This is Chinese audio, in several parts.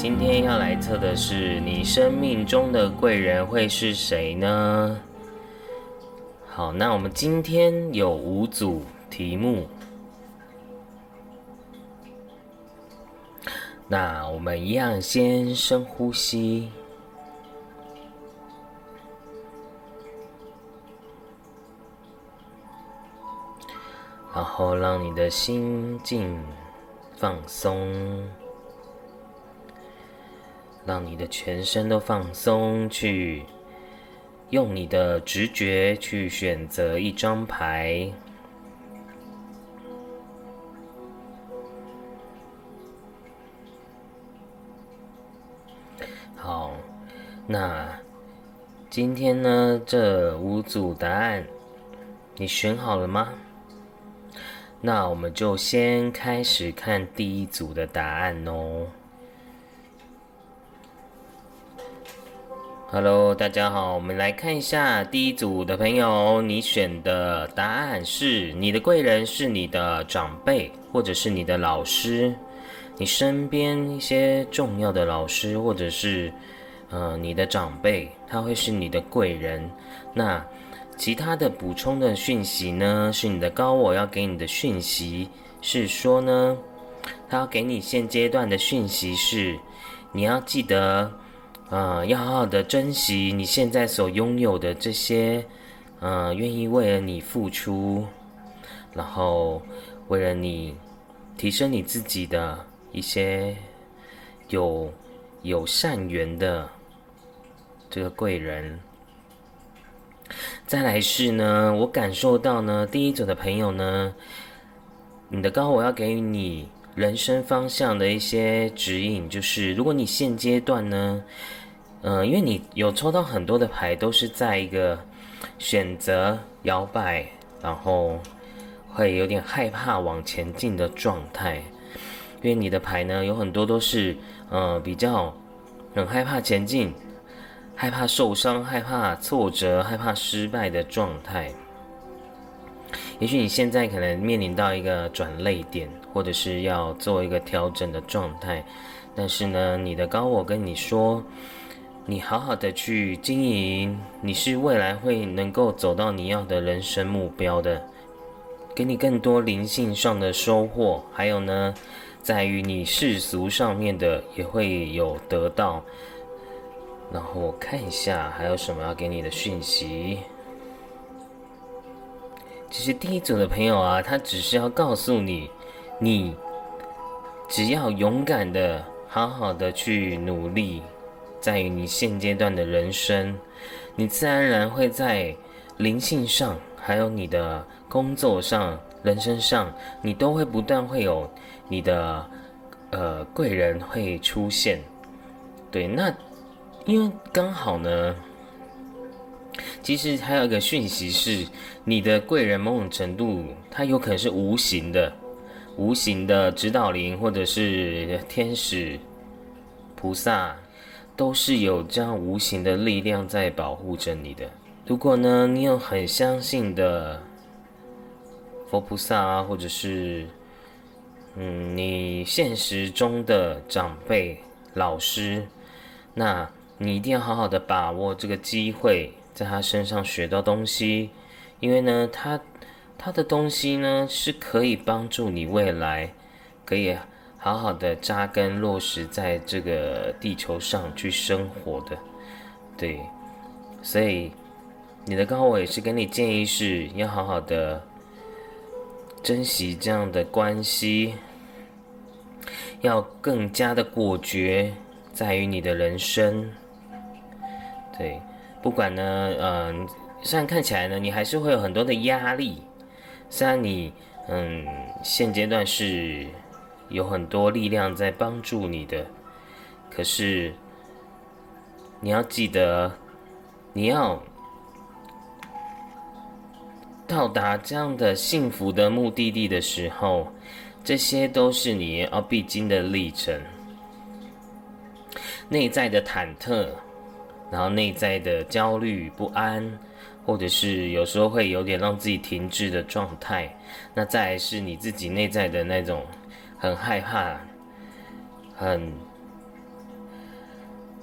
今天要来测的是你生命中的贵人会是谁呢？好，那我们今天有五组题目，那我们一样先深呼吸，然后让你的心境放松。让你的全身都放松，去用你的直觉去选择一张牌。好，那今天呢，这五组答案你选好了吗？那我们就先开始看第一组的答案哦。Hello，大家好，我们来看一下第一组的朋友，你选的答案是你的贵人是你的长辈，或者是你的老师，你身边一些重要的老师，或者是呃你的长辈，他会是你的贵人。那其他的补充的讯息呢，是你的高我要给你的讯息，是说呢，他要给你现阶段的讯息是，你要记得。啊，要好好的珍惜你现在所拥有的这些，嗯，愿意为了你付出，然后为了你提升你自己的一些有有善缘的这个贵人。再来是呢，我感受到呢，第一组的朋友呢，你的高我要给予你人生方向的一些指引，就是如果你现阶段呢。嗯，因为你有抽到很多的牌，都是在一个选择摇摆，然后会有点害怕往前进的状态。因为你的牌呢，有很多都是呃比较很害怕前进，害怕受伤，害怕挫折，害怕失败的状态。也许你现在可能面临到一个转泪点，或者是要做一个调整的状态，但是呢，你的高我跟你说。你好好的去经营，你是未来会能够走到你要的人生目标的，给你更多灵性上的收获，还有呢，在于你世俗上面的也会有得到。然后我看一下还有什么要给你的讯息。其实第一组的朋友啊，他只是要告诉你，你只要勇敢的、好好的去努力。在于你现阶段的人生，你自然而然会在灵性上，还有你的工作上、人生上，你都会不断会有你的呃贵人会出现。对，那因为刚好呢，其实还有一个讯息是，你的贵人某种程度，它有可能是无形的、无形的指导灵，或者是天使、菩萨。都是有这样无形的力量在保护着你的。如果呢，你有很相信的佛菩萨啊，或者是嗯，你现实中的长辈、老师，那你一定要好好的把握这个机会，在他身上学到东西，因为呢，他他的东西呢是可以帮助你未来可以。好好的扎根落实在这个地球上去生活的，对，所以你的高我也是跟你建议是要好好的珍惜这样的关系，要更加的果决在于你的人生，对，不管呢，嗯，虽然看起来呢，你还是会有很多的压力，虽然你，嗯，现阶段是。有很多力量在帮助你的，可是你要记得，你要到达这样的幸福的目的地的时候，这些都是你要必经的历程。内在的忐忑，然后内在的焦虑不安，或者是有时候会有点让自己停滞的状态，那再来是你自己内在的那种。很害怕，很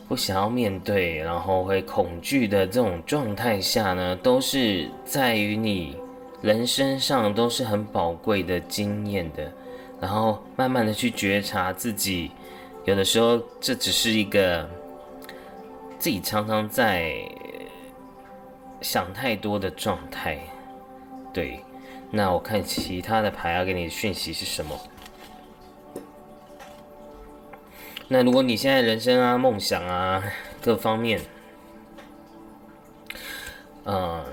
不想要面对，然后会恐惧的这种状态下呢，都是在于你人生上都是很宝贵的经验的，然后慢慢的去觉察自己，有的时候这只是一个自己常常在想太多的状态，对。那我看其他的牌要给你的讯息是什么？那如果你现在人生啊、梦想啊各方面，嗯，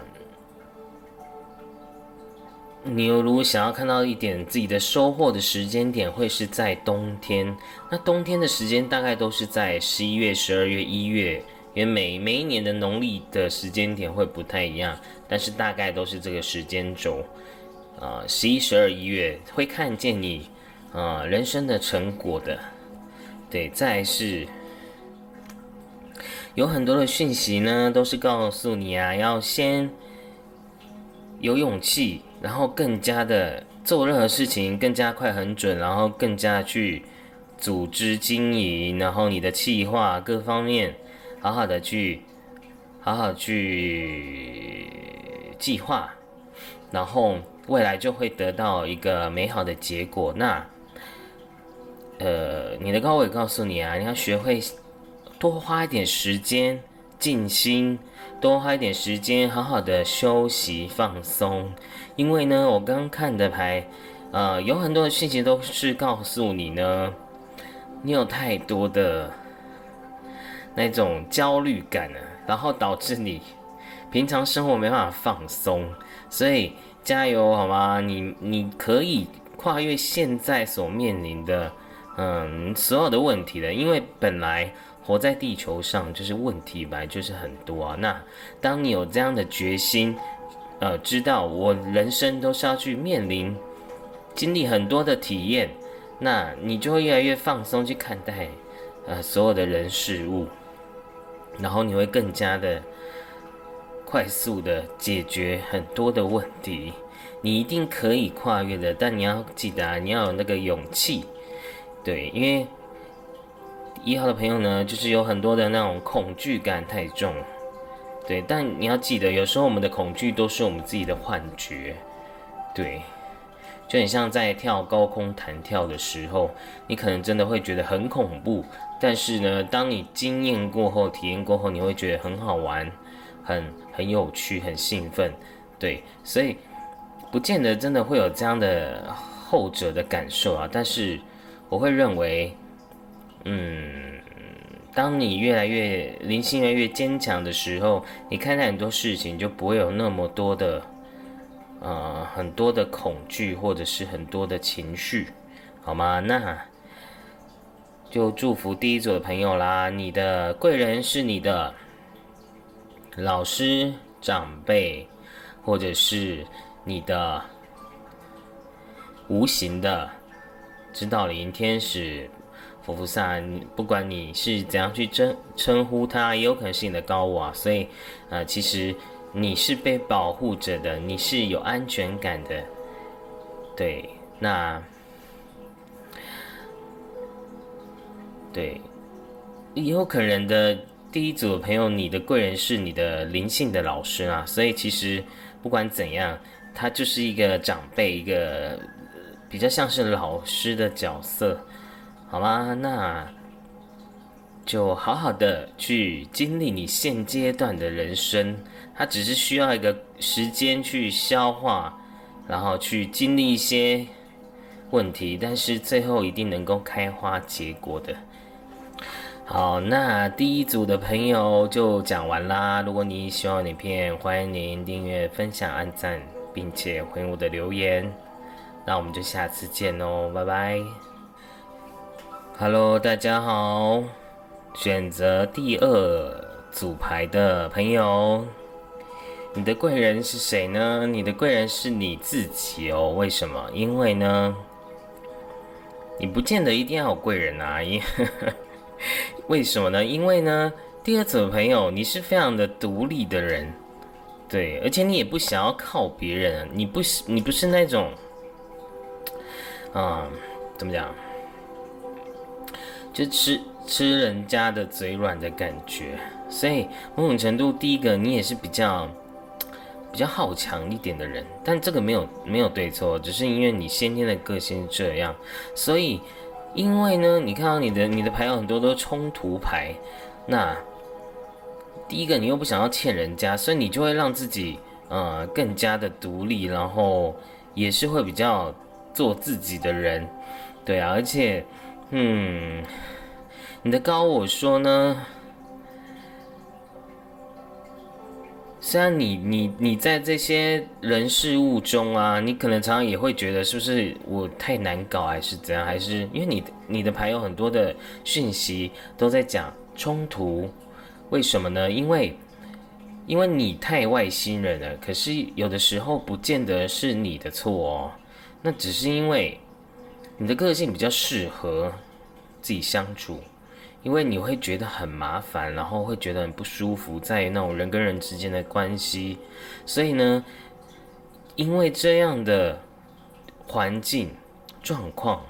你有如果想要看到一点自己的收获的时间点，会是在冬天。那冬天的时间大概都是在十一月、十二月、一月，因为每每一年的农历的时间点会不太一样，但是大概都是这个时间轴。啊，十一、十二、一月会看见你啊人生的成果的。对，再是有很多的讯息呢，都是告诉你啊，要先有勇气，然后更加的做任何事情更加快、很准，然后更加去组织经营，然后你的计划各方面好好的去好好去计划，然后未来就会得到一个美好的结果。那。呃，你的高伟告诉你啊，你要学会多花一点时间静心，多花一点时间好好的休息放松。因为呢，我刚刚看的牌，呃，有很多的讯息都是告诉你呢，你有太多的那种焦虑感了，然后导致你平常生活没办法放松。所以加油好吗？你你可以跨越现在所面临的。嗯，所有的问题的，因为本来活在地球上就是问题本来就是很多啊。那当你有这样的决心，呃，知道我人生都是要去面临、经历很多的体验，那你就会越来越放松去看待呃所有的人事物，然后你会更加的快速的解决很多的问题。你一定可以跨越的，但你要记得啊，你要有那个勇气。对，因为一号的朋友呢，就是有很多的那种恐惧感太重，对。但你要记得，有时候我们的恐惧都是我们自己的幻觉，对。就很像在跳高空弹跳的时候，你可能真的会觉得很恐怖，但是呢，当你经验过后、体验过后，你会觉得很好玩、很很有趣、很兴奋，对。所以不见得真的会有这样的后者的感受啊，但是。我会认为，嗯，当你越来越灵性越来越坚强的时候，你看待很多事情就不会有那么多的，呃，很多的恐惧或者是很多的情绪，好吗？那就祝福第一组的朋友啦，你的贵人是你的老师、长辈，或者是你的无形的。知道灵天使、佛菩萨，不管你是怎样去称称呼他，也有可能是你的高我，啊所以，呃，其实你是被保护着的，你是有安全感的。对，那，对，也有可能的第一组的朋友，你的贵人是你的灵性的老师啊，所以其实不管怎样，他就是一个长辈，一个。比较像是老师的角色，好吗？那就好好的去经历你现阶段的人生，它只是需要一个时间去消化，然后去经历一些问题，但是最后一定能够开花结果的。好，那第一组的朋友就讲完啦。如果你喜欢影片，欢迎您订阅、分享、按赞，并且回我的留言。那我们就下次见哦，拜拜。Hello，大家好，选择第二组牌的朋友，你的贵人是谁呢？你的贵人是你自己哦。为什么？因为呢，你不见得一定要有贵人啊。因为什么呢？因为呢，第二组的朋友，你是非常的独立的人，对，而且你也不想要靠别人，你不是你不是那种。啊，怎么讲？就吃吃人家的嘴软的感觉。所以某种程度，第一个你也是比较比较好强一点的人，但这个没有没有对错，只是因为你先天的个性这样。所以因为呢，你看到你的你的牌有很多都冲突牌，那第一个你又不想要欠人家，所以你就会让自己呃更加的独立，然后也是会比较做自己的人，对啊，而且嗯，你的高我说呢。虽然你你你在这些人事物中啊，你可能常常也会觉得是不是我太难搞，还是怎样？还是因为你你的牌有很多的讯息都在讲冲突，为什么呢？因为因为你太外星人了。可是有的时候不见得是你的错哦，那只是因为你的个性比较适合自己相处。因为你会觉得很麻烦，然后会觉得很不舒服，在那种人跟人之间的关系，所以呢，因为这样的环境状况，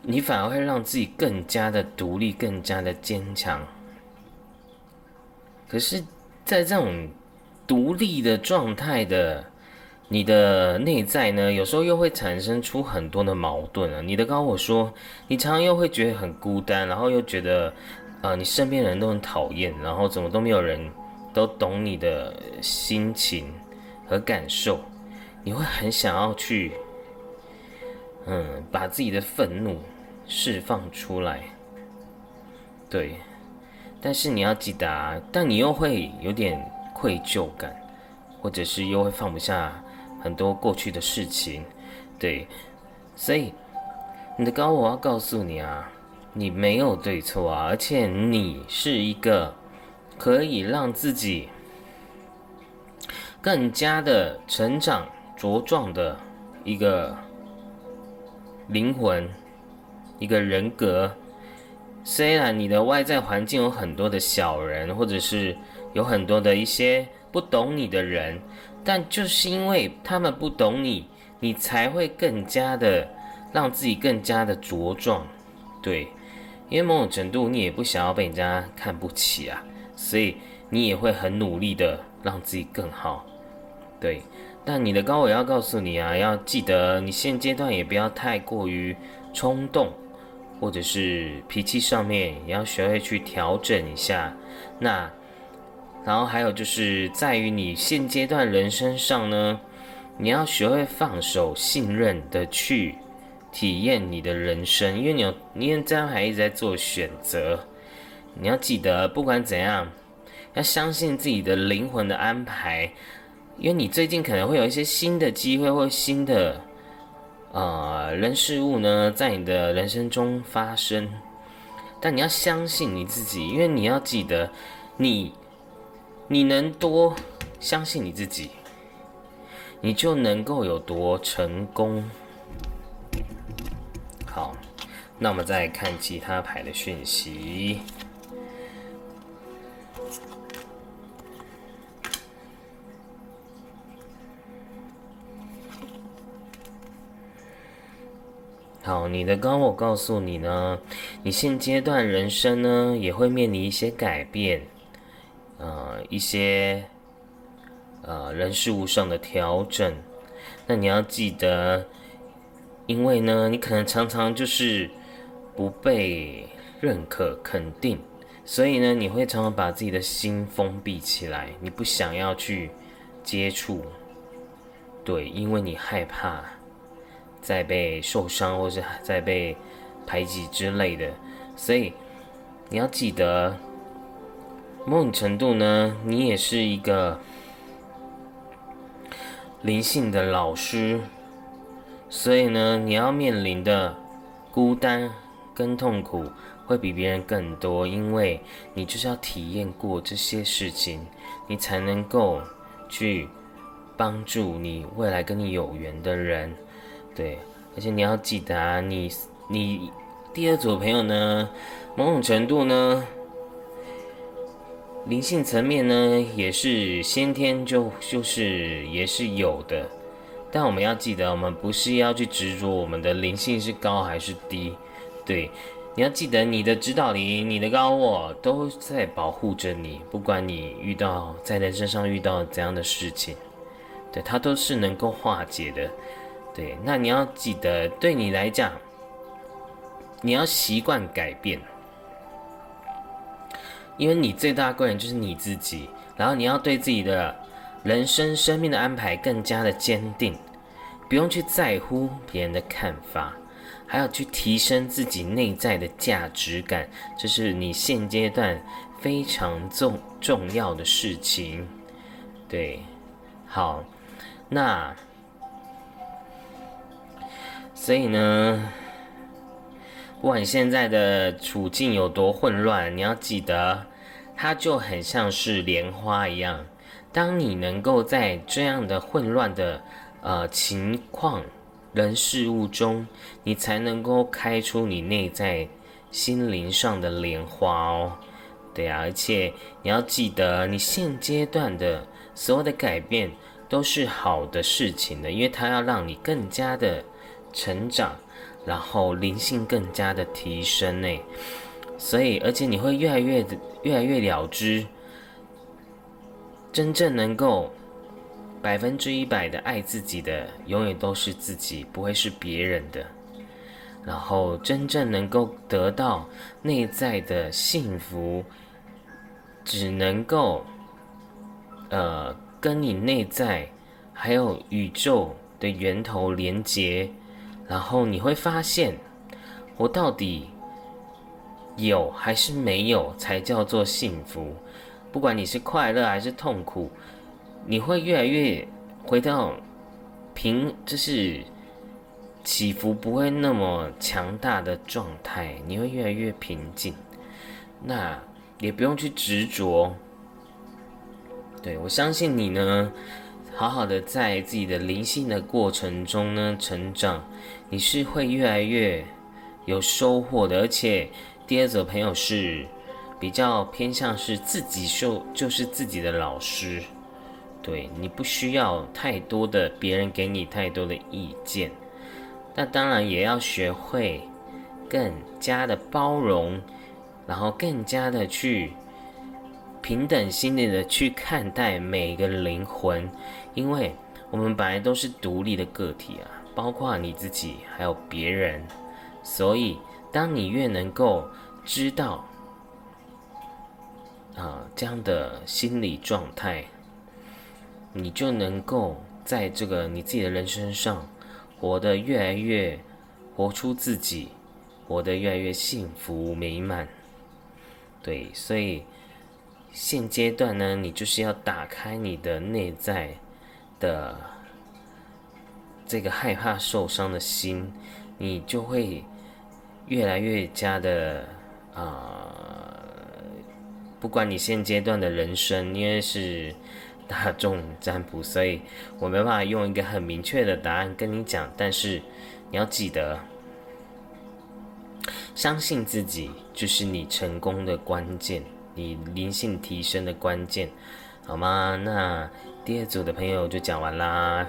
你反而会让自己更加的独立，更加的坚强。可是，在这种独立的状态的。你的内在呢，有时候又会产生出很多的矛盾啊。你的高我说，你常常又会觉得很孤单，然后又觉得，呃，你身边的人都很讨厌，然后怎么都没有人都懂你的心情和感受，你会很想要去，嗯，把自己的愤怒释放出来，对，但是你要记得啊，但你又会有点愧疚感，或者是又会放不下。很多过去的事情，对，所以你的高我要告诉你啊，你没有对错啊，而且你是一个可以让自己更加的成长茁壮的一个灵魂，一个人格。虽然你的外在环境有很多的小人，或者是有很多的一些不懂你的人。但就是因为他们不懂你，你才会更加的让自己更加的茁壮，对，因为某种程度你也不想要被人家看不起啊，所以你也会很努力的让自己更好，对。但你的高我要告诉你啊，要记得你现阶段也不要太过于冲动，或者是脾气上面也要学会去调整一下，那。然后还有就是在于你现阶段人生上呢，你要学会放手、信任的去体验你的人生，因为你有，因为这样还一直在做选择。你要记得，不管怎样，要相信自己的灵魂的安排，因为你最近可能会有一些新的机会或新的呃人事物呢，在你的人生中发生。但你要相信你自己，因为你要记得你。你能多相信你自己，你就能够有多成功。好，那我们再看其他牌的讯息。好，你的高我告诉你呢，你现阶段人生呢也会面临一些改变。呃，一些呃人事物上的调整，那你要记得，因为呢，你可能常常就是不被认可、肯定，所以呢，你会常常把自己的心封闭起来，你不想要去接触，对，因为你害怕再被受伤，或是再被排挤之类的，所以你要记得。某种程度呢，你也是一个灵性的老师，所以呢，你要面临的孤单跟痛苦会比别人更多，因为你就是要体验过这些事情，你才能够去帮助你未来跟你有缘的人，对，而且你要记得啊，你你第二组朋友呢，某种程度呢。灵性层面呢，也是先天就就是也是有的，但我们要记得，我们不是要去执着我们的灵性是高还是低，对，你要记得，你的指导灵、你的高我都在保护着你，不管你遇到在人身上遇到怎样的事情，对它都是能够化解的。对，那你要记得，对你来讲，你要习惯改变，因为你最大贵人就是你自己。然后你要对自己的人生、生命的安排更加的坚定，不用去在乎别人的看法。还要去提升自己内在的价值感，这是你现阶段非常重重要的事情。对，好，那所以呢，不管现在的处境有多混乱，你要记得，它就很像是莲花一样。当你能够在这样的混乱的呃情况。人事物中，你才能够开出你内在心灵上的莲花哦。对啊，而且你要记得，你现阶段的所有的改变都是好的事情的，因为它要让你更加的成长，然后灵性更加的提升呢。所以，而且你会越来越的越来越了知，真正能够。百分之一百的爱自己的，永远都是自己，不会是别人的。然后，真正能够得到内在的幸福，只能够，呃，跟你内在还有宇宙的源头连接。然后你会发现，我到底有还是没有，才叫做幸福。不管你是快乐还是痛苦。你会越来越回到平，就是起伏不会那么强大的状态，你会越来越平静。那也不用去执着。对我相信你呢，好好的在自己的灵性的过程中呢成长，你是会越来越有收获的。而且第二组朋友是比较偏向是自己受，就是自己的老师。对你不需要太多的别人给你太多的意见，那当然也要学会更加的包容，然后更加的去平等心理的去看待每个灵魂，因为我们本来都是独立的个体啊，包括你自己还有别人，所以当你越能够知道啊这样的心理状态。你就能够在这个你自己的人生上活得越来越活出自己，活得越来越幸福美满。对，所以现阶段呢，你就是要打开你的内在的这个害怕受伤的心，你就会越来越加的啊，不管你现阶段的人生，因为是。大众占卜，所以我没办法用一个很明确的答案跟你讲。但是你要记得，相信自己就是你成功的关键，你灵性提升的关键，好吗？那第二组的朋友就讲完啦。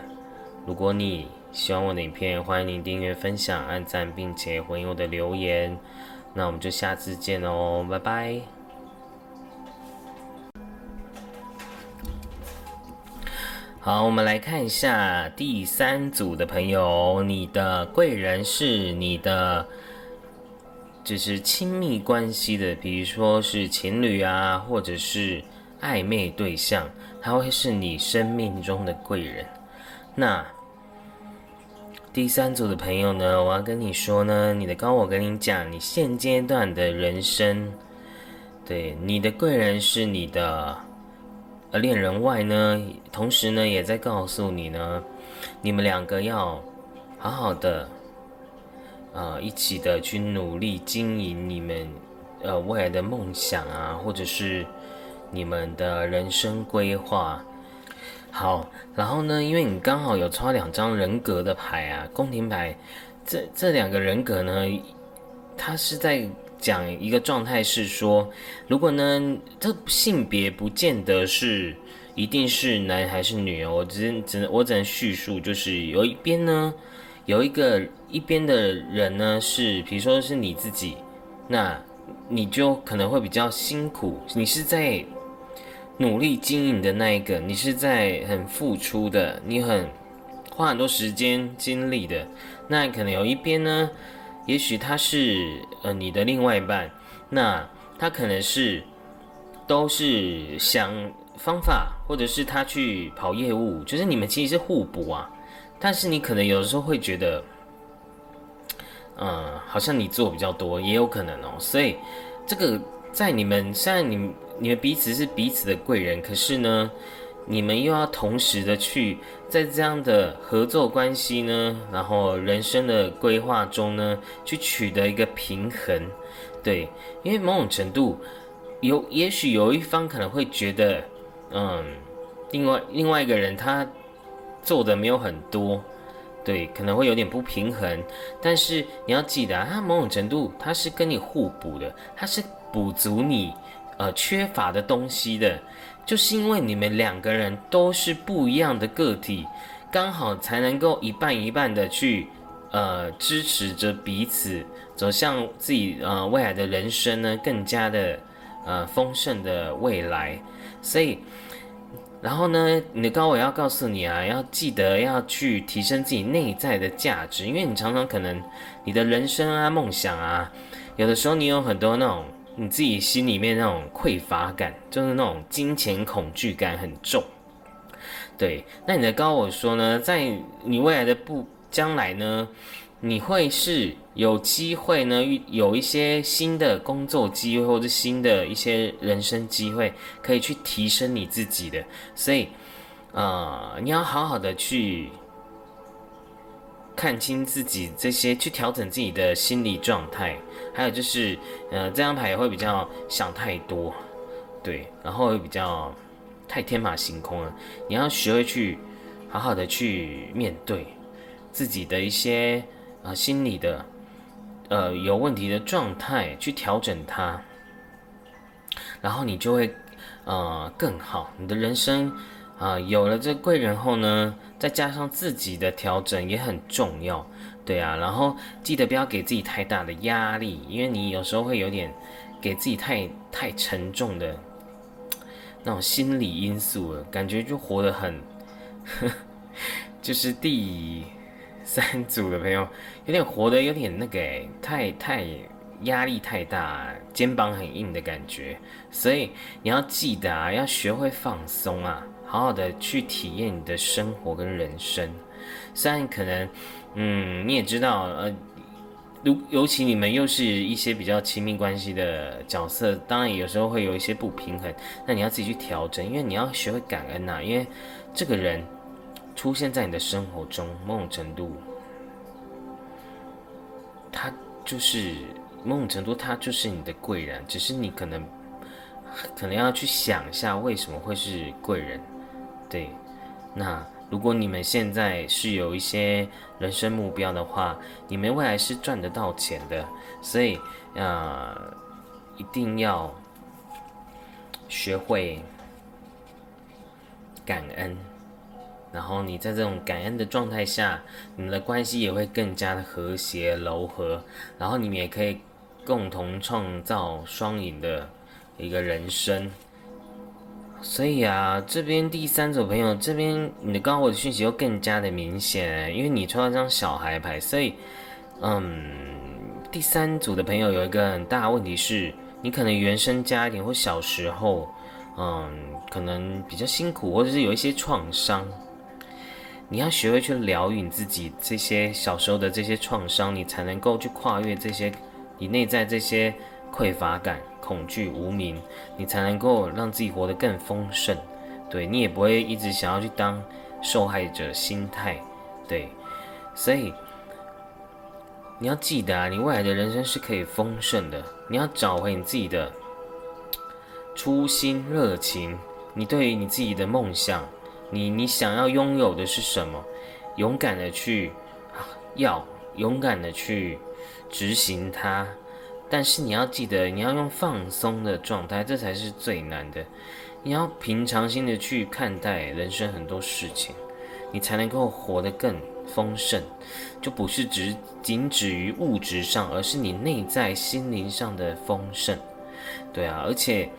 如果你喜欢我的影片，欢迎您订阅、分享、按赞，并且回应我的留言。那我们就下次见哦，拜拜。好，我们来看一下第三组的朋友，你的贵人是你的，就是亲密关系的，比如说是情侣啊，或者是暧昧对象，他会是你生命中的贵人。那第三组的朋友呢，我要跟你说呢，你的高我跟你讲，你现阶段的人生，对，你的贵人是你的。而恋人外呢，同时呢，也在告诉你呢，你们两个要好好的，啊，一起的去努力经营你们呃未来的梦想啊，或者是你们的人生规划。好，然后呢，因为你刚好有抽两张人格的牌啊，宫廷牌，这这两个人格呢，它是在。讲一个状态是说，如果呢，这性别不见得是一定是男还是女哦，我只只能我只能叙述，就是有一边呢，有一个一边的人呢是，比如说是你自己，那你就可能会比较辛苦。你是在努力经营的那一个，你是在很付出的，你很花很多时间精力的。那可能有一边呢，也许他是呃你的另外一半，那他可能是都是想方法，或者是他去跑业务，就是你们其实是互补啊。但是你可能有的时候会觉得，嗯，好像你做比较多，也有可能哦。所以这个在你们虽然你你们彼此是彼此的贵人，可是呢，你们又要同时的去在这样的合作关系呢，然后人生的规划中呢，去取得一个平衡。对，因为某种程度有，也许有一方可能会觉得，嗯，另外另外一个人他。做的没有很多，对，可能会有点不平衡。但是你要记得啊，它某种程度它是跟你互补的，它是补足你呃缺乏的东西的。就是因为你们两个人都是不一样的个体，刚好才能够一半一半的去呃支持着彼此，走向自己呃未来的人生呢，更加的呃丰盛的未来。所以。然后呢，你的高我要告诉你啊，要记得要去提升自己内在的价值，因为你常常可能你的人生啊、梦想啊，有的时候你有很多那种你自己心里面那种匮乏感，就是那种金钱恐惧感很重。对，那你的高我说呢，在你未来的不将来呢？你会是有机会呢，有一些新的工作机会或者新的一些人生机会，可以去提升你自己的。所以，呃，你要好好的去看清自己这些，去调整自己的心理状态。还有就是，呃，这张牌也会比较想太多，对，然后会比较太天马行空了。你要学会去好好的去面对自己的一些。啊，心理的，呃，有问题的状态去调整它，然后你就会，呃，更好。你的人生，啊，有了这贵人后呢，再加上自己的调整也很重要，对啊。然后记得不要给自己太大的压力，因为你有时候会有点给自己太太沉重的那种心理因素了，感觉就活得很，就是第。三组的朋友有点活得有点那个太太压力太大，肩膀很硬的感觉，所以你要记得啊，要学会放松啊，好好的去体验你的生活跟人生。虽然可能，嗯，你也知道，呃，如尤其你们又是一些比较亲密关系的角色，当然有时候会有一些不平衡，那你要自己去调整，因为你要学会感恩呐，因为这个人。出现在你的生活中，某种程度，他就是某种程度，他就是你的贵人。只是你可能可能要去想一下，为什么会是贵人？对，那如果你们现在是有一些人生目标的话，你们未来是赚得到钱的，所以啊，一定要学会感恩。然后你在这种感恩的状态下，你们的关系也会更加的和谐柔和，然后你们也可以共同创造双赢的一个人生。所以啊，这边第三组朋友这边你的高我的讯息又更加的明显，因为你抽到这张小孩牌，所以嗯，第三组的朋友有一个很大问题是，你可能原生家庭或小时候嗯，可能比较辛苦，或者是有一些创伤。你要学会去疗愈你自己这些小时候的这些创伤，你才能够去跨越这些你内在这些匮乏感、恐惧、无名，你才能够让自己活得更丰盛。对你也不会一直想要去当受害者心态。对，所以你要记得啊，你未来的人生是可以丰盛的。你要找回你自己的初心、热情，你对于你自己的梦想。你你想要拥有的是什么？勇敢的去要，勇敢的去执行它。但是你要记得，你要用放松的状态，这才是最难的。你要平常心的去看待人生很多事情，你才能够活得更丰盛，就不是只仅止于物质上，而是你内在心灵上的丰盛。对啊，而且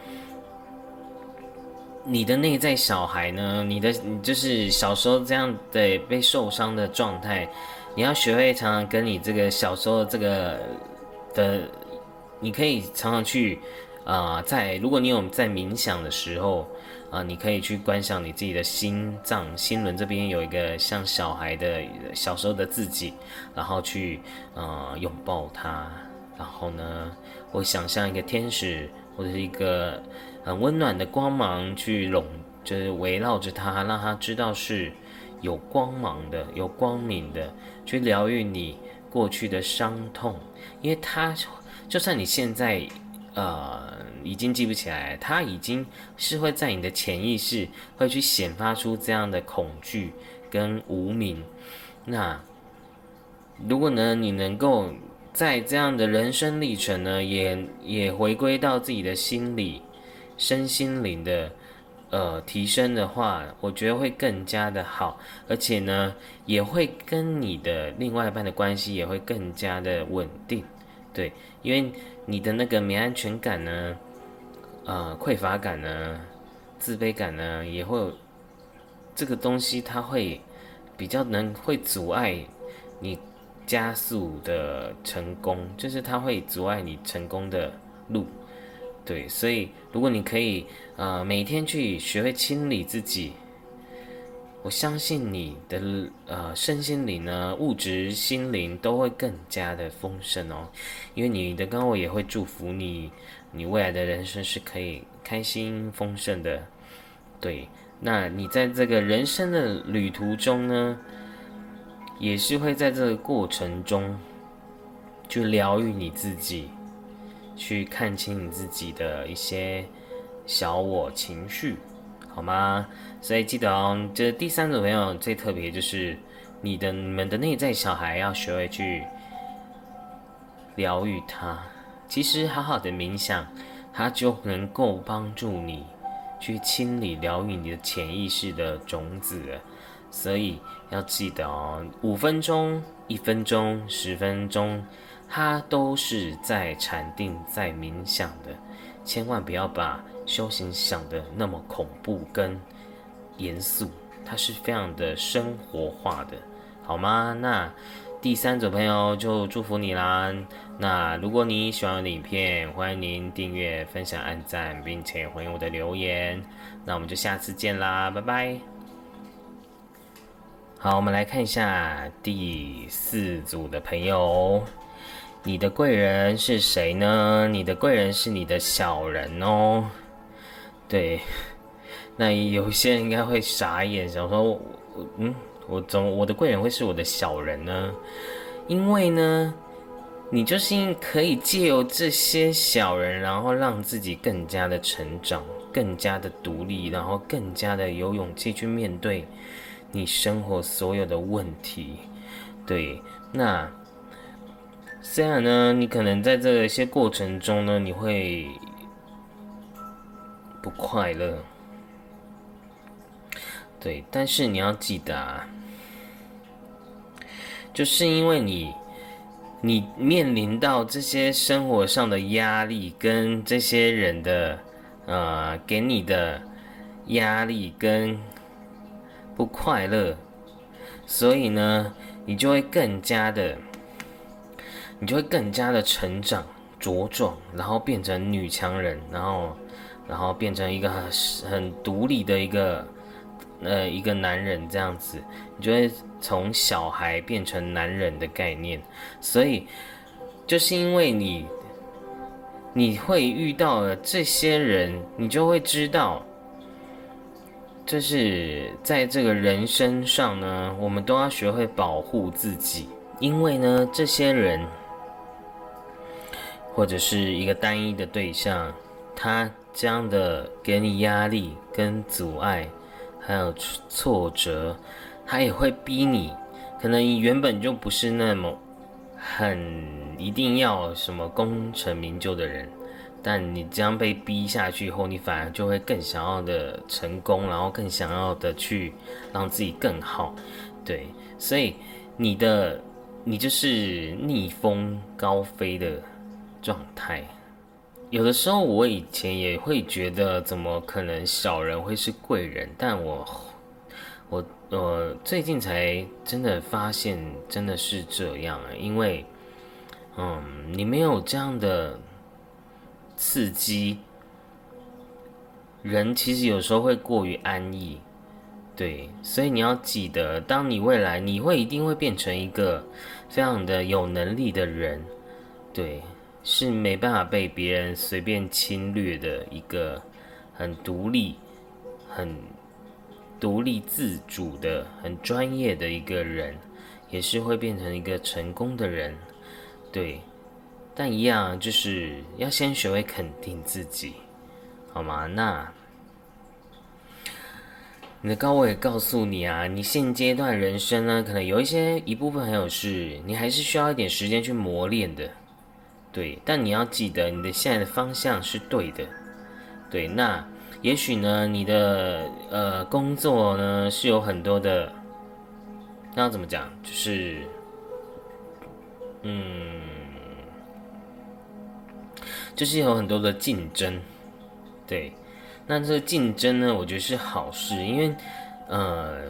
你的内在小孩呢，你的你就是小时候这样的被受伤的状态，你要学会常常跟你这个小时候这个的，你可以常常去啊，在如果你有在冥想的时候。啊，你可以去观想你自己的心脏、心轮这边有一个像小孩的小时候的自己，然后去呃拥抱他，然后呢，我想象一个天使或者是一个很温暖的光芒去笼，就是围绕着他，让他知道是有光芒的、有光明的，去疗愈你过去的伤痛，因为他就算你现在。呃，已经记不起来，他已经是会在你的潜意识会去显发出这样的恐惧跟无名。那如果呢，你能够在这样的人生历程呢，也也回归到自己的心里、身心灵的呃提升的话，我觉得会更加的好，而且呢，也会跟你的另外一半的关系也会更加的稳定。对，因为。你的那个没安全感呢，呃，匮乏感呢，自卑感呢，也会这个东西，它会比较能会阻碍你加速的成功，就是它会阻碍你成功的路。对，所以如果你可以呃每天去学会清理自己。我相信你的呃身心灵呢，物质心灵都会更加的丰盛哦，因为你的高我也会祝福你，你未来的人生是可以开心丰盛的。对，那你在这个人生的旅途中呢，也是会在这个过程中，去疗愈你自己，去看清你自己的一些小我情绪。好吗？所以记得哦，这第三种朋友最特别就是你的、你们的内在小孩要学会去疗愈他。其实好好的冥想，它就能够帮助你去清理、疗愈你的潜意识的种子。所以要记得哦，五分钟、一分钟、十分钟，它都是在禅定、在冥想的，千万不要把。修行想的那么恐怖跟严肃，它是非常的生活化的，好吗？那第三组朋友就祝福你啦。那如果你喜欢我的影片，欢迎您订阅、分享、按赞，并且回应我的留言。那我们就下次见啦，拜拜。好，我们来看一下第四组的朋友，你的贵人是谁呢？你的贵人是你的小人哦。对，那有些人应该会傻眼，想说，嗯，我怎么我的贵人会是我的小人呢？因为呢，你就是可以借由这些小人，然后让自己更加的成长，更加的独立，然后更加的有勇气去面对你生活所有的问题。对，那虽然呢，你可能在这些过程中呢，你会。不快乐，对，但是你要记得啊，就是因为你，你面临到这些生活上的压力，跟这些人的呃给你的压力跟不快乐，所以呢，你就会更加的，你就会更加的成长茁壮，然后变成女强人，然后。然后变成一个很很独立的一个呃一个男人这样子，你就会从小孩变成男人的概念。所以就是因为你你会遇到了这些人，你就会知道，就是在这个人身上呢，我们都要学会保护自己，因为呢，这些人或者是一个单一的对象，他。这样的给你压力跟阻碍，还有挫折，他也会逼你。可能你原本就不是那么很一定要什么功成名就的人，但你这样被逼下去后，你反而就会更想要的成功，然后更想要的去让自己更好。对，所以你的你就是逆风高飞的状态。有的时候，我以前也会觉得，怎么可能小人会是贵人？但我，我，我最近才真的发现，真的是这样！因为，嗯，你没有这样的刺激，人其实有时候会过于安逸，对，所以你要记得，当你未来，你会一定会变成一个非常的有能力的人，对。是没办法被别人随便侵略的一个很独立、很独立自主的、很专业的一个人，也是会变成一个成功的人，对。但一样就是要先学会肯定自己，好吗？那你的高我也告诉你啊，你现阶段人生呢，可能有一些一部分很有事，你还是需要一点时间去磨练的。对，但你要记得，你的现在的方向是对的。对，那也许呢，你的呃工作呢是有很多的，那要怎么讲？就是，嗯，就是有很多的竞争。对，那这个竞争呢，我觉得是好事，因为呃，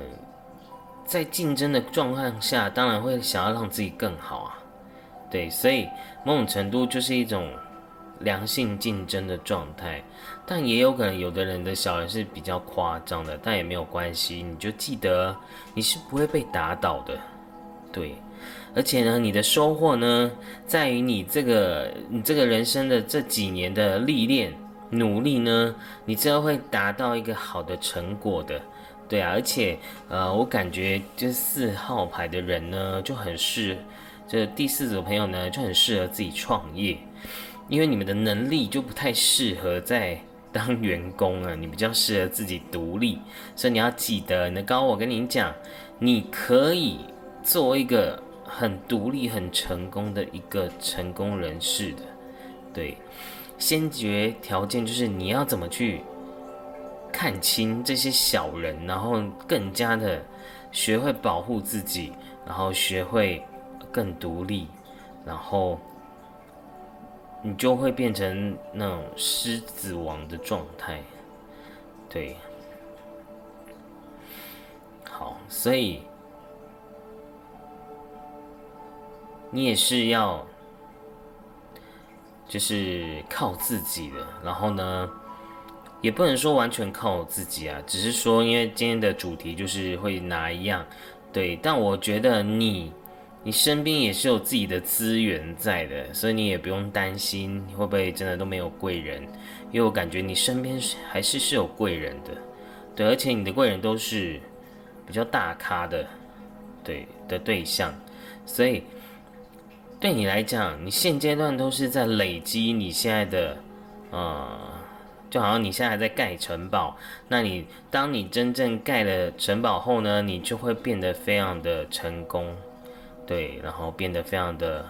在竞争的状况下，当然会想要让自己更好啊。对，所以某种程度就是一种良性竞争的状态，但也有可能有的人的小人是比较夸张的，但也没有关系，你就记得你是不会被打倒的，对，而且呢，你的收获呢，在于你这个你这个人生的这几年的历练努力呢，你最后会达到一个好的成果的，对啊，而且呃，我感觉就四号牌的人呢，就很是。这第四组朋友呢，就很适合自己创业，因为你们的能力就不太适合在当员工啊，你比较适合自己独立，所以你要记得，你的高我跟你讲，你可以做一个很独立、很成功的一个成功人士的，对，先决条件就是你要怎么去看清这些小人，然后更加的学会保护自己，然后学会。更独立，然后你就会变成那种狮子王的状态，对，好，所以你也是要就是靠自己的，然后呢，也不能说完全靠自己啊，只是说因为今天的主题就是会拿一样，对，但我觉得你。你身边也是有自己的资源在的，所以你也不用担心会不会真的都没有贵人，因为我感觉你身边还是是有贵人的，对，而且你的贵人都是比较大咖的，对的对象，所以对你来讲，你现阶段都是在累积你现在的，呃，就好像你现在还在盖城堡，那你当你真正盖了城堡后呢，你就会变得非常的成功。对，然后变得非常的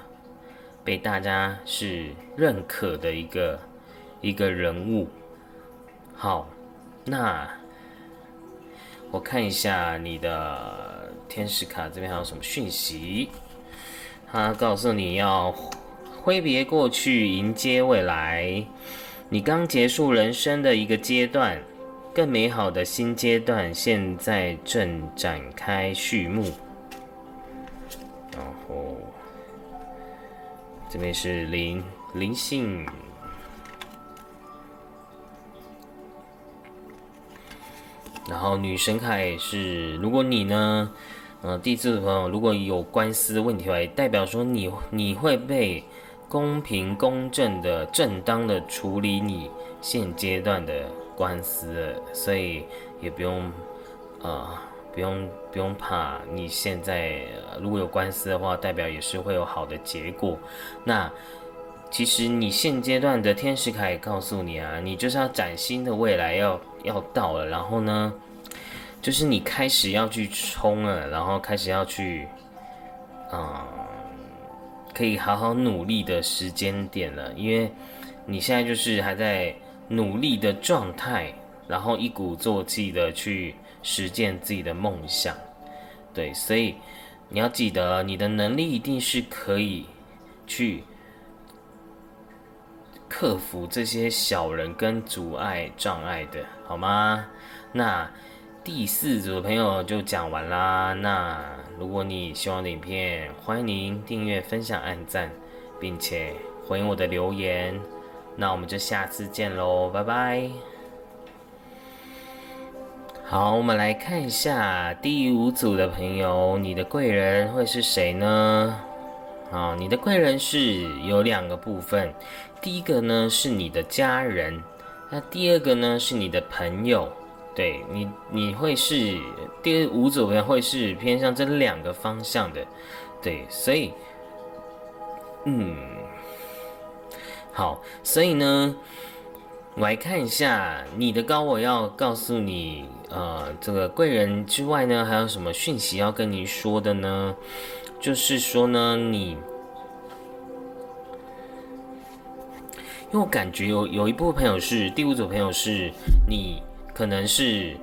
被大家是认可的一个一个人物。好，那我看一下你的天使卡这边还有什么讯息？他告诉你要挥别过去，迎接未来。你刚结束人生的一个阶段，更美好的新阶段现在正展开序幕。这边是灵灵性，然后女神卡也是，如果你呢，呃，第四的朋友如果有官司问题的话，也代表说你你会被公平公正的正当的处理你现阶段的官司，所以也不用呃。不用不用怕，你现在如果有官司的话，代表也是会有好的结果。那其实你现阶段的天使卡也告诉你啊，你就是要崭新的未来要要到了，然后呢，就是你开始要去冲了，然后开始要去，嗯，可以好好努力的时间点了，因为你现在就是还在努力的状态，然后一鼓作气的去。实践自己的梦想，对，所以，你要记得，你的能力一定是可以去克服这些小人跟阻碍障碍的，好吗？那第四组的朋友就讲完啦。那如果你喜欢的影片，欢迎您订阅、分享、按赞，并且回应我的留言。那我们就下次见喽，拜拜。好，我们来看一下第五组的朋友，你的贵人会是谁呢？好，你的贵人是有两个部分，第一个呢是你的家人，那第二个呢是你的朋友。对你，你会是第五组朋友会是偏向这两个方向的，对，所以，嗯。好，所以呢，我来看一下你的高我要告诉你，呃，这个贵人之外呢，还有什么讯息要跟你说的呢？就是说呢，你，因为我感觉有有一部分朋友是第五组朋友是你，可能是，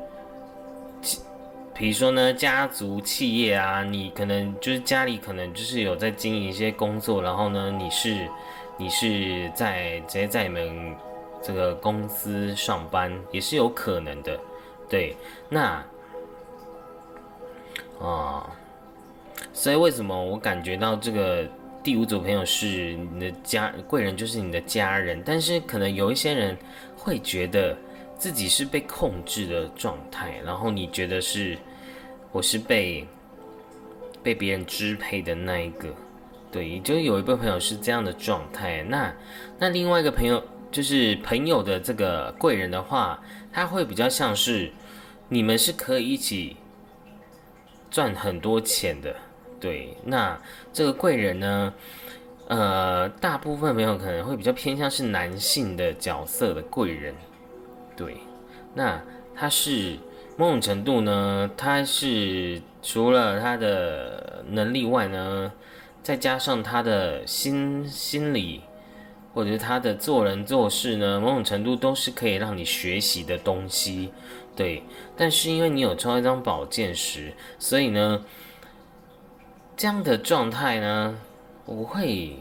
比如说呢，家族企业啊，你可能就是家里可能就是有在经营一些工作，然后呢，你是。你是在直接在你们这个公司上班也是有可能的，对，那啊，所以为什么我感觉到这个第五组朋友是你的家贵人，就是你的家人，但是可能有一些人会觉得自己是被控制的状态，然后你觉得是我是被被别人支配的那一个。对，就有一部分朋友是这样的状态。那那另外一个朋友，就是朋友的这个贵人的话，他会比较像是你们是可以一起赚很多钱的。对，那这个贵人呢，呃，大部分朋友可能会比较偏向是男性的角色的贵人。对，那他是某种程度呢，他是除了他的能力外呢。再加上他的心心理，或者是他的做人做事呢，某种程度都是可以让你学习的东西，对。但是因为你有抽一张宝剑十，所以呢，这样的状态呢，我会因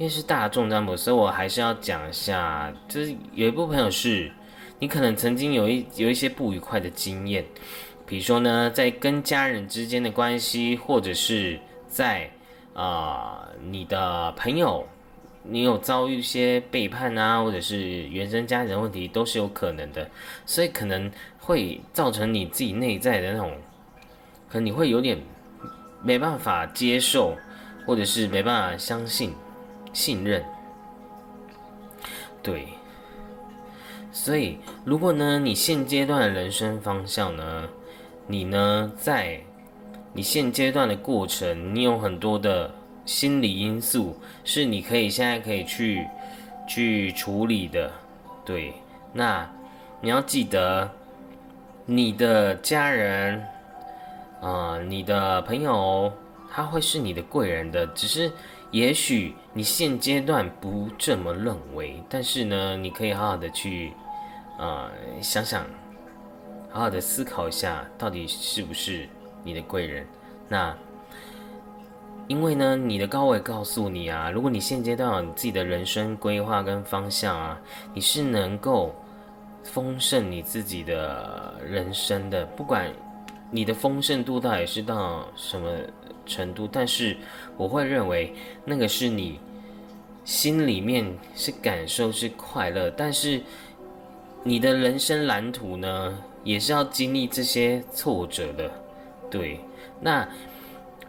为是大众占卜，所以我还是要讲一下，就是有一部分朋友是，你可能曾经有一有一些不愉快的经验，比如说呢，在跟家人之间的关系，或者是。在啊，你的朋友，你有遭遇一些背叛啊，或者是原生家庭问题，都是有可能的，所以可能会造成你自己内在的那种，可能你会有点没办法接受，或者是没办法相信、信任。对，所以如果呢，你现阶段的人生方向呢，你呢在。你现阶段的过程，你有很多的心理因素，是你可以现在可以去去处理的，对。那你要记得，你的家人，啊，你的朋友，他会是你的贵人的，只是也许你现阶段不这么认为，但是呢，你可以好好的去，啊，想想，好好的思考一下，到底是不是。你的贵人，那因为呢，你的高位告诉你啊，如果你现阶段有你自己的人生规划跟方向啊，你是能够丰盛你自己的人生的，不管你的丰盛度到底是到什么程度，但是我会认为那个是你心里面是感受是快乐，但是你的人生蓝图呢，也是要经历这些挫折的。对，那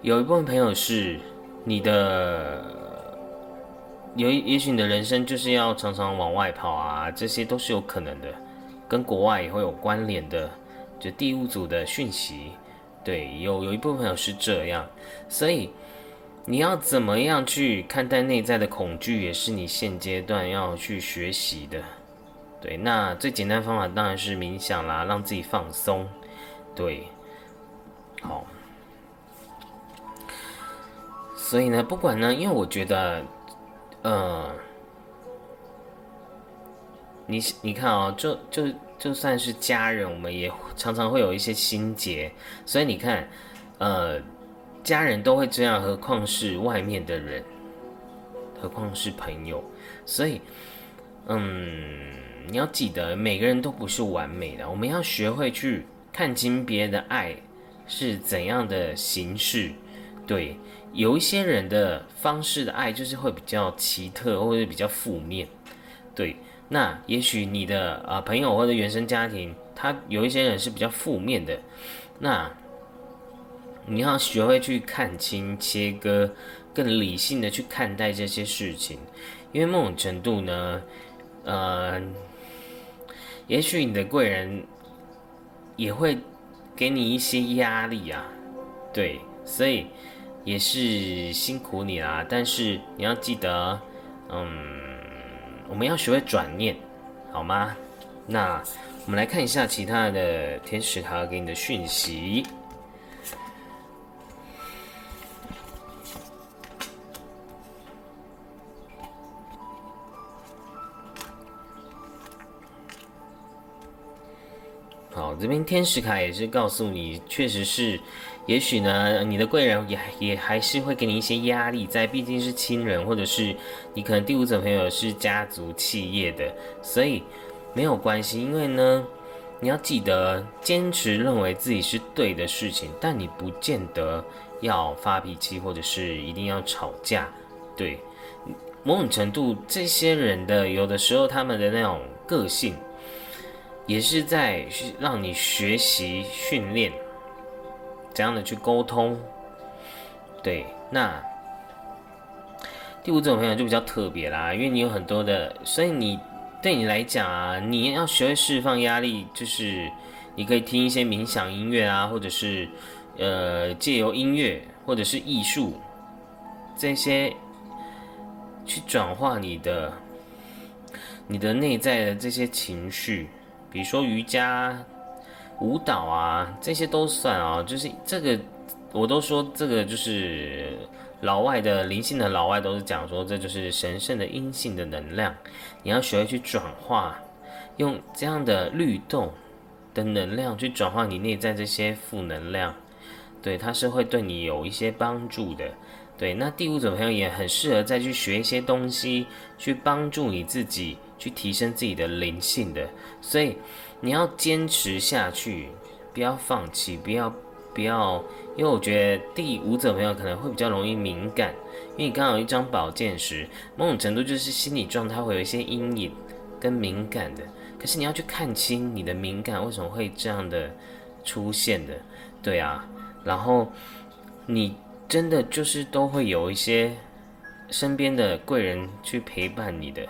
有一部分朋友是你的，有也许你的人生就是要常常往外跑啊，这些都是有可能的，跟国外也会有关联的，就第五组的讯息，对，有有一部分朋友是这样，所以你要怎么样去看待内在的恐惧，也是你现阶段要去学习的，对，那最简单方法当然是冥想啦，让自己放松，对。好，所以呢，不管呢，因为我觉得，呃，你你看啊，就就就算是家人，我们也常常会有一些心结。所以你看，呃，家人都会这样，何况是外面的人，何况是朋友。所以，嗯，你要记得，每个人都不是完美的，我们要学会去看清别人的爱是怎样的形式。对，有一些人的方式的爱就是会比较奇特，或者比较负面。对，那也许你的啊朋友或者原生家庭，他有一些人是比较负面的，那。你要学会去看清、切割，更理性的去看待这些事情，因为某种程度呢，呃，也许你的贵人也会给你一些压力啊，对，所以也是辛苦你啦。但是你要记得，嗯，我们要学会转念，好吗？那我们来看一下其他的天使卡给你的讯息。好，这边天使卡也是告诉你，确实是，也许呢，你的贵人也也还是会给你一些压力，在毕竟是亲人，或者是你可能第五者朋友是家族企业的，所以没有关系，因为呢，你要记得坚持认为自己是对的事情，但你不见得要发脾气，或者是一定要吵架，对，某种程度，这些人的有的时候他们的那种个性。也是在让你学习训练怎样的去沟通，对，那第五种朋友就比较特别啦，因为你有很多的，所以你对你来讲啊，你要学会释放压力，就是你可以听一些冥想音乐啊，或者是呃借由音乐或者是艺术这些去转化你的你的内在的这些情绪。比如说瑜伽、舞蹈啊，这些都算啊。就是这个，我都说这个就是老外的灵性的老外都是讲说，这就是神圣的阴性的能量。你要学会去转化，用这样的律动的能量去转化你内在这些负能量。对，它是会对你有一些帮助的。对，那第五种朋友也很适合再去学一些东西，去帮助你自己。去提升自己的灵性的，所以你要坚持下去，不要放弃，不要不要，因为我觉得第五者朋友可能会比较容易敏感，因为你刚好有一张宝剑时，某种程度就是心理状态会有一些阴影跟敏感的，可是你要去看清你的敏感为什么会这样的出现的，对啊，然后你真的就是都会有一些身边的贵人去陪伴你的。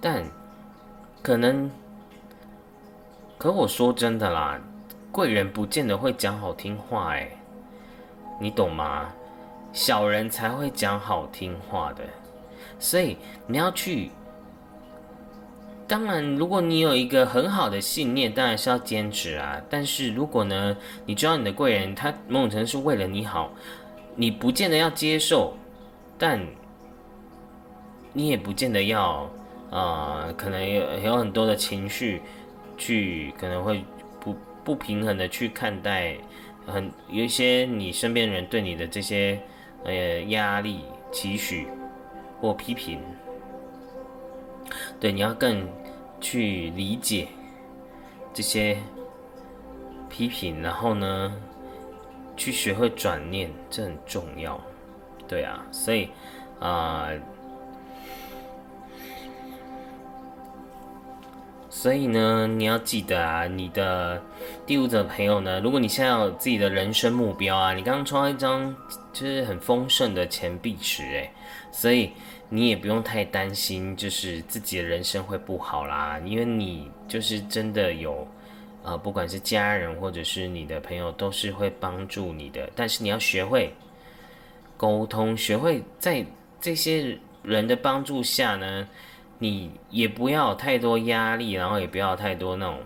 但可能，可我说真的啦，贵人不见得会讲好听话哎，你懂吗？小人才会讲好听话的，所以你要去。当然，如果你有一个很好的信念，当然是要坚持啊。但是如果呢，你知道你的贵人他某种程度是为了你好，你不见得要接受，但你也不见得要。啊，可能有有很多的情绪，去可能会不不平衡的去看待，很有一些你身边人对你的这些呃压力、期许或批评，对，你要更去理解这些批评，然后呢，去学会转念，这很重要，对啊，所以啊。所以呢，你要记得啊，你的第五者朋友呢，如果你现在有自己的人生目标啊，你刚刚抽到一张就是很丰盛的钱币池诶，所以你也不用太担心，就是自己的人生会不好啦，因为你就是真的有，呃，不管是家人或者是你的朋友，都是会帮助你的，但是你要学会沟通，学会在这些人的帮助下呢。你也不要太多压力，然后也不要太多那种，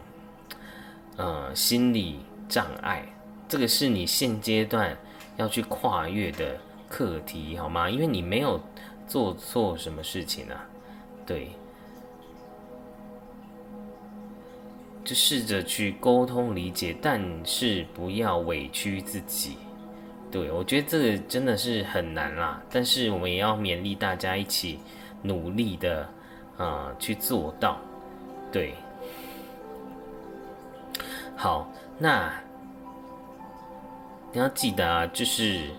呃，心理障碍。这个是你现阶段要去跨越的课题，好吗？因为你没有做错什么事情啊，对。就试着去沟通理解，但是不要委屈自己。对我觉得这个真的是很难啦，但是我们也要勉励大家一起努力的啊去做到。对，好，那你要记得啊，就是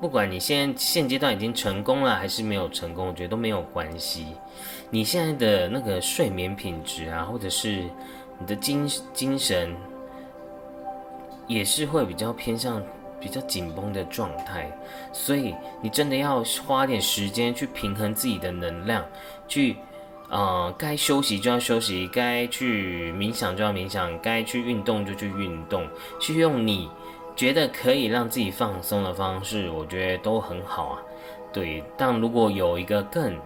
不管你现在现阶段已经成功了还是没有成功，我觉得都没有关系。你现在的那个睡眠品质啊，或者是你的精精神，也是会比较偏向比较紧绷的状态，所以你真的要花点时间去平衡自己的能量，去呃该休息就要休息，该去冥想就要冥想，该去运动就去运动，去用你觉得可以让自己放松的方式，我觉得都很好啊。对，但如果有一个更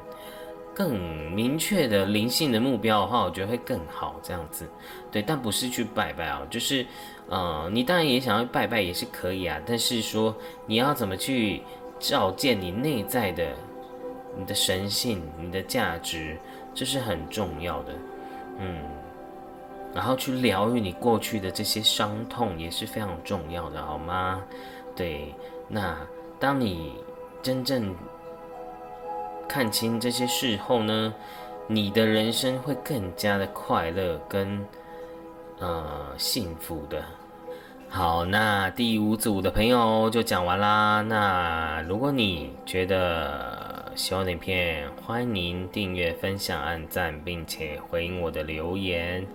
更明确的灵性的目标的话，我觉得会更好，这样子，对，但不是去拜拜啊，就是，呃，你当然也想要拜拜也是可以啊，但是说你要怎么去照见你内在的你的神性、你的价值，这是很重要的，嗯，然后去疗愈你过去的这些伤痛也是非常重要的，好吗？对，那当你真正。看清这些事后呢，你的人生会更加的快乐跟呃幸福的。好，那第五组的朋友就讲完啦。那如果你觉得喜欢影片，欢迎订阅、分享、按赞，并且回应我的留言。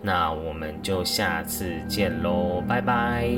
那我们就下次见喽，拜拜。